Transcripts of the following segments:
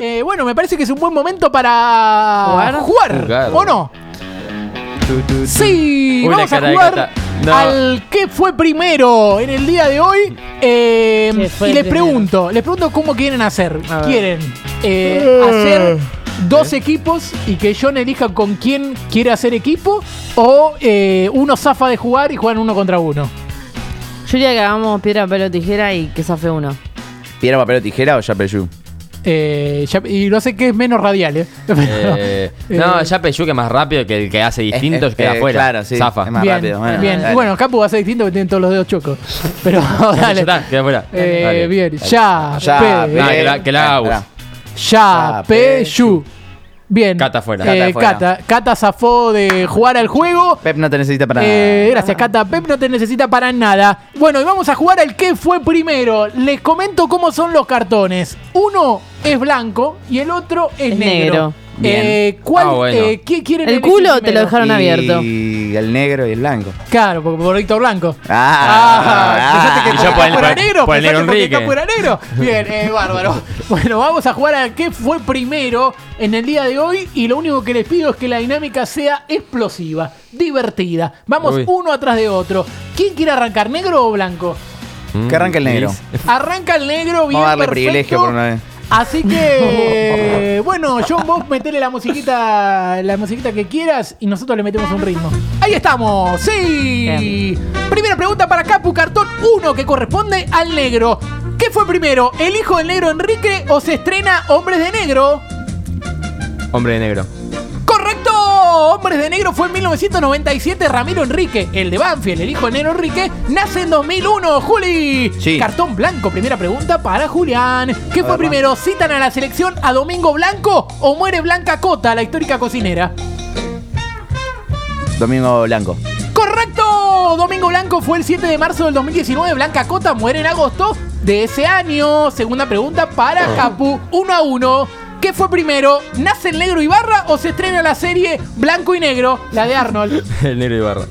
Eh, bueno, me parece que es un buen momento para ¿Jugar? jugar, Jugar. ¿o no? Tu, tu, tu. Sí, Uy, vamos a jugar. No. al que fue primero en el día de hoy. Eh, ¿Qué fue y les primero? pregunto, les pregunto cómo quieren hacer. ¿Quieren eh, hacer dos equipos y que John elija con quién quiere hacer equipo? ¿O eh, uno zafa de jugar y juegan uno contra uno? Yo diría que hagamos piedra, papel o tijera y que zafe uno. ¿Piedra, papel o tijera o Yapeyú? Eh, ya- y no sé qué es menos radial, ¿eh? Eh, no, ya Peyu que es más rápido que el que hace distintos Eh, queda eh, afuera. claro, sí, Zafa. es más bien, rápido. Bueno, bien. dale. Y bueno, Capu va a ser distinto porque tiene todos los dedos chocos. Pero Ya dale. está, queda afuera. Eh, Dale. bien, ya, Ya, pe- No, que la- que la haga. Ya, pe, yu. Bien. Cata afuera. Eh, Cata afuera. Cata, Cata zafó de jugar al juego. Pep no te necesita para Eh, nada. gracias, Cata. Pep no te necesita para nada. Bueno, y vamos a jugar al que fue primero. Les comento cómo son los cartones. Uno es blanco y el otro es Es negro. negro. Eh, ¿Cuál? Ah, bueno. eh, ¿Qué quieren El elegir culo te primero? lo dejaron abierto. Y el negro y el blanco. Claro, porque por Víctor Blanco. Ah, pensaste que Y yo por el- por- negro, por el negro Enrique. Negro. Bien, eh, bárbaro. Bueno, vamos a jugar a qué fue primero en el día de hoy y lo único que les pido es que la dinámica sea explosiva, divertida. Vamos Uy. uno atrás de otro. ¿Quién quiere arrancar, negro o blanco? Que arranque el negro. Arranca el negro, bien Vamos a darle perfecto. privilegio por una vez. Así que, bueno, John, vos metele la musiquita, la musiquita que quieras y nosotros le metemos un ritmo. Ahí estamos, sí. Primera pregunta para Capu Cartón 1 que corresponde al negro. ¿Qué fue primero, el hijo del negro Enrique o se estrena Hombres de Negro? Hombre de negro. Hombres de Negro fue en 1997 Ramiro Enrique, el de Banfield, el hijo de Negro Enrique, nace en 2001, Juli. Sí. Cartón blanco, primera pregunta para Julián. ¿Qué fue primero? ¿Citan a la selección a Domingo Blanco o muere Blanca Cota, la histórica cocinera? Domingo Blanco. ¡Correcto! Domingo Blanco fue el 7 de marzo del 2019. Blanca Cota muere en agosto de ese año. Segunda pregunta para Capu. 1 a 1. ¿Qué fue primero? ¿Nace el negro Ibarra o se estrena la serie Blanco y Negro, la de Arnold? El negro de barra.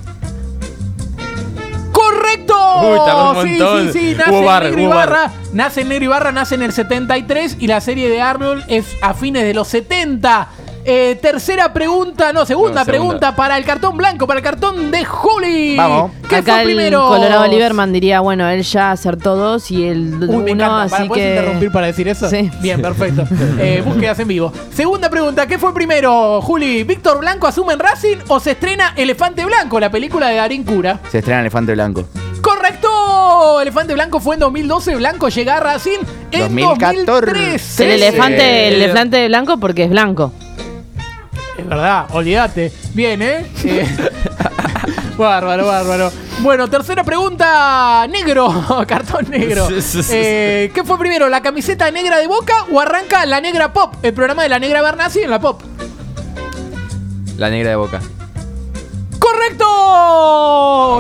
¡Correcto! Uy, un sí, montón. sí, sí, nace Hubo el bar, negro Ibarra. Nace el negro Ibarra, nace en el 73 y la serie de Arnold es a fines de los 70. Eh, tercera pregunta, no, segunda, No, segunda. pregunta para el cartón blanco, para el cartón de Juli. Vamos. ¿Qué Acá fue el primero? Colorado Lieberman diría, bueno, él ya acertó dos y el Uy, me uno, encanta. así ¿Para, ¿Puedes que... interrumpir para decir eso? Sí. Bien, perfecto. Eh, búsquedas en vivo. Segunda pregunta, ¿qué fue primero, Juli? ¿Víctor Blanco asume en Racing o se estrena Elefante Blanco, la película de Darín Cura? Se estrena Elefante Blanco. ¡Correcto! Elefante Blanco fue en 2012, Blanco llega a Racing en 2014. 2013. El elefante, el elefante blanco porque es blanco. Es verdad, olvídate. Bien, ¿eh? Eh, bárbaro, bárbaro. Bueno, tercera pregunta. Negro, cartón negro. Sí, sí, sí, Eh, ¿Qué fue primero, la camiseta negra de Boca o arranca la negra pop? El programa de la negra Bernasi en la pop. La negra de boca. ¡Correcto!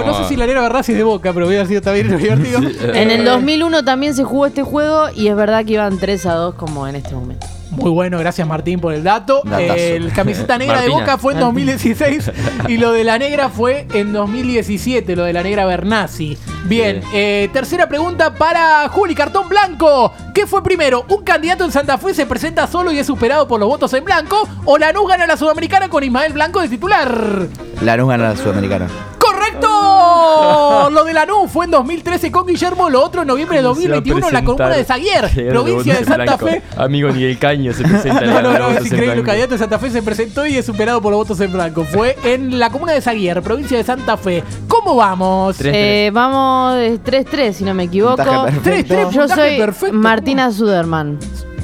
No sé si la negra Bernasi es de Boca, pero hubiera sido también divertido. En el Eh, 2001 también se jugó este juego y es verdad que iban 3 a 2 como en este momento. Muy bueno, gracias Martín por el dato. Datazo. El camiseta negra de. Boca fue en 2016 y lo de la negra fue en 2017, lo de la negra Bernasi. Bien, Sí. eh, tercera pregunta para Juli Cartón Blanco. ¿Qué fue primero? ¿Un candidato en Santa Fe se presenta solo y es superado por los votos en blanco? ¿O Lanús gana la Sudamericana con Ismael Blanco de titular? Lanús gana la Sudamericana. ¡Correcto! Lo de Lanús fue en 2013 con Guillermo, lo otro en noviembre de 2021 en la comuna de Zaguier, provincia de Santa Fe. Amigo ni el caño se presenta en No, la no, no, es increíble. Blanco. candidato de Santa Fe se presentó y es superado por los votos en blanco. Fue en la comuna de Zaguier, provincia de Santa Fe. ¿Cómo vamos? Eh, vamos de 3-3 si no me equivoco. Puntaje perfecto. 3-3, Yo soy perfecto. Martina Suderman.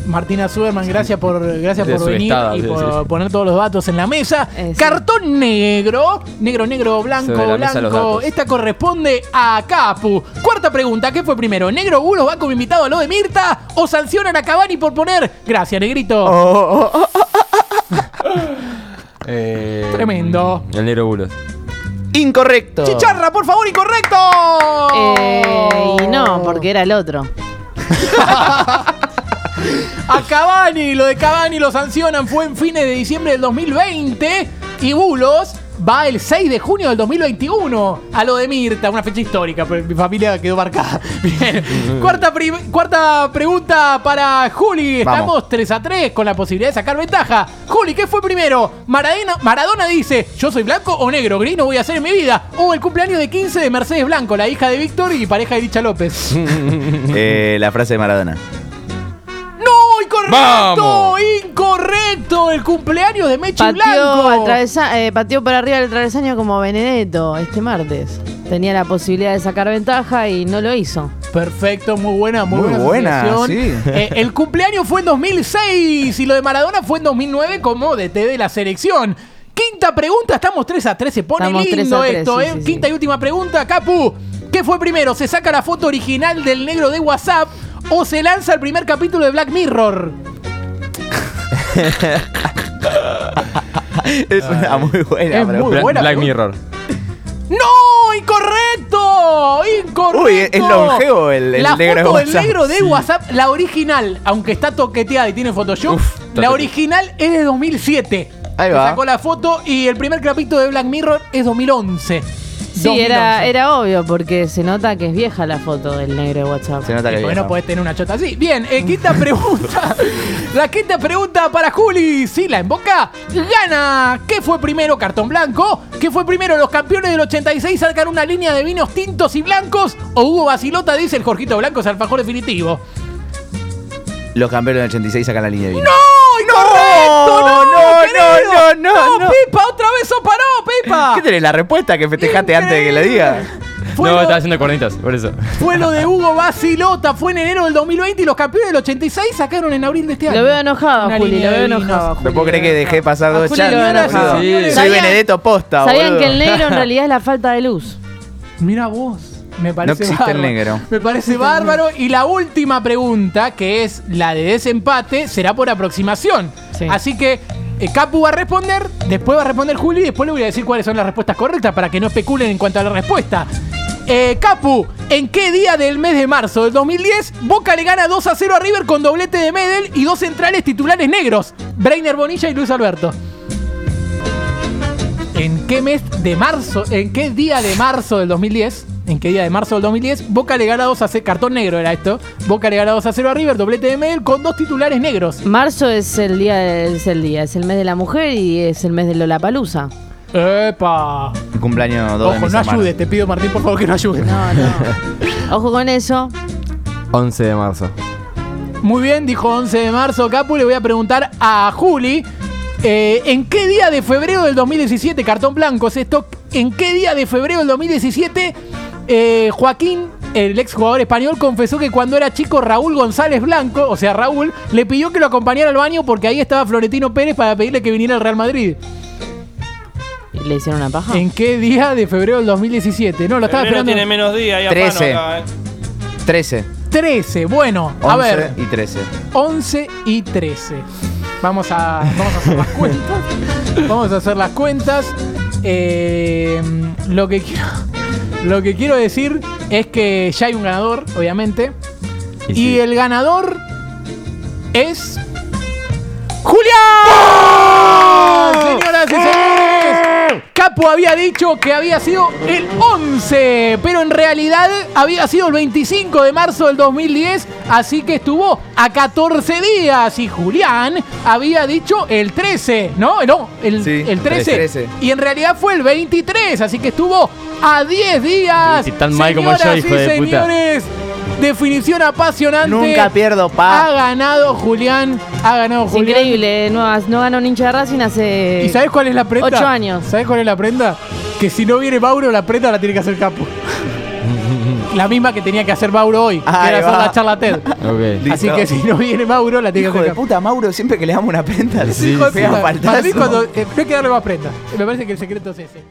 Martina Suderman, gracias por, gracias por venir estado, y sí, por sí. poner todos los datos en la mesa. Eh. Cartón negro, negro, negro, blanco, blanco. Esta corresponde a Capu. Cuarta pregunta, ¿qué fue primero? ¿Negro Bulos va como invitado a lo de Mirta o sancionan a Cavani por poner? Gracias, negrito. Oh, Eh, Tremendo. El negro bulos. Incorrecto. Chicharra, por favor, incorrecto. Eh, y no, porque era el otro. A Cavani, lo de Cavani lo sancionan, fue en fines de diciembre del 2020. Y Bulos va el 6 de junio del 2021. A lo de Mirta, una fecha histórica, pero mi familia quedó marcada. Bien. cuarta, cuarta pregunta para Juli. Vamos. Estamos 3 a 3 con la posibilidad de sacar ventaja. Juli, ¿qué fue primero? Maradona, Maradona dice, ¿yo soy blanco o negro? Gris no voy a hacer en mi vida. O el cumpleaños de 15 de Mercedes Blanco, la hija de Víctor y pareja de Licha López. Eh, la frase de Maradona. ¡No! ¡Incorrecto! ¡Vamos! ¡Incorrecto! El cumpleaños de Mechi Pateó, Blanco. eh, pateó para arriba del travesaño como Benedetto este martes. Tenía la posibilidad de sacar ventaja y no lo hizo. Perfecto, muy buena, muy, Muy buena. asociación. sí. Eh, el cumpleaños fue en 2006 y lo de Maradona fue en 2009 como DT de la selección. Quinta pregunta, estamos 3 a 3, se pone Estamos 3 lindo a 3, esto, sí, ¿eh? sí, sí. Quinta y última pregunta, Capu. ¿Qué fue primero? ¿Se saca la foto original del negro de WhatsApp o se lanza el primer capítulo de Black Mirror? Es una muy buena Es muy pregunta. Bla- buena Black. Mirror. ¡No! ¡Incorrecto! ¡Incorrecto! Uy, es longevo el- el la negro de foto del WhatsApp. negro de WhatsApp, la original, aunque está toqueteada y tiene Photoshop, Uf, la original es de 2007. Ahí va. sacó la foto y el primer capítulo de Black Mirror es 2011. Sí, 2011. era, era obvio porque se nota que es vieja la foto del negro de WhatsApp. Se nota que Porque no podés tener una chota así. Bien, eh, quinta pregunta. la quinta pregunta para Juli. Si la emboca, gana. ¿Qué fue primero, cartón blanco? ¿Qué fue primero, los campeones del 86 sacan una línea de vinos tintos y blancos? ¿O Hugo Basilota dice el Jorgito Blanco es alfajor definitivo? Los campeones del 86 sacan la línea de vino. ¡No! ¡No! no, no, no, no. Pipa! ¡Otra vez se paró, Pipa! ¿Qué tenés la respuesta que festejaste antes de que le diga? Fue no, lo- estaba haciendo cornitas, por eso. Fue lo de Hugo Basilota, fue en enero del 2020 y los campeones del 86 sacaron en abril de este año. Lo veo enojado, Una Juli, lo veo enojado. No puedo creer que dejé pasar dos chances. veo enojado. boludo. Sí. Soy ¿Sabían- Benedetto Posta, ¿Sabían boludo. que el negro en realidad es la falta de luz? Mira vos. Me parece existe el bárbaro. negro. Me parece bárbaro. Y la última pregunta, que es la de desempate, será por aproximación. Sí. Así que eh, Capu va a responder, después va a responder Juli y después le voy a decir cuáles son las respuestas correctas para que no especulen en cuanto a la respuesta. Eh, Capu, ¿en qué día del mes de marzo del 2010 Boca le gana 2 a 0 a River con doblete de Medel y dos centrales titulares negros? Breiner Bonilla y Luis Alberto. ¿En qué mes de marzo? ¿En qué día de marzo del 2010? ¿En qué día de marzo del 2010? Boca le gana 2 a 0. Cartón negro era esto. Boca le gana 2 a 0 a River, doblete de Medel con dos titulares negros. Marzo es el día, es el día, es el mes de la mujer y es el mes de Lollapalooza. ¡Epa! Mi cumpleaños 2 de Ojo, no ayudes, te pido Martín, por favor, que no ayudes. No, no. Ojo con eso. 11 de marzo. Muy bien, dijo 11 de marzo. Capu, le voy a preguntar a Juli. eh, ¿En qué día de febrero del 2017, cartón blanco es esto? ¿En qué día de febrero del 2017 eh, Joaquín, el ex jugador español, confesó que cuando era chico Raúl González Blanco, o sea Raúl, le pidió que lo acompañara al baño porque ahí estaba Florentino Pérez para pedirle que viniera al Real Madrid? ¿Y ¿Le hicieron una paja? ¿En qué día de febrero del 2017? No, lo estaba Febrero esperando. tiene menos días, hay Trece. afano acá, eh. 13, 13, bueno, a 11 ver. y 13. 11 y 13. Vamos a, vamos a hacer las cuentas. Vamos a hacer las cuentas. Eh, lo, que quiero, lo que quiero decir es que ya hay un ganador, obviamente. Y sí. el ganador es. Había dicho que había sido el 11, pero en realidad había sido el 25 de marzo del 2010, así que estuvo a 14 días. Y Julián había dicho el 13, ¿no? No, el, Sí, el 13. 13. Y en realidad fue el 23, así que estuvo a 10 días. Sí, tan mal como yo, Señoras hijo y de puta. señores, definición apasionante. Nunca pierdo, Ha pa. ganado Julián. Ha ganado Es Julián. increíble, no, no ganó un hincha de Racing hace ¿Y sabes cuál es la prenda? ocho años. ¿Sabes cuál es la prenda? Que si no viene Mauro, la prenda la tiene que hacer Capo. la misma que tenía que hacer Mauro hoy, que Ahí era hacer va. la charla TED. Así Listo. que si no viene Mauro, la tiene Hijo que de hacer Capo. puta, Mauro, siempre que le damos una prenda, Sí, Hijo de pega puta. Para mí cuando, eh, no hay que darle más prenda. Me parece que el secreto es ese.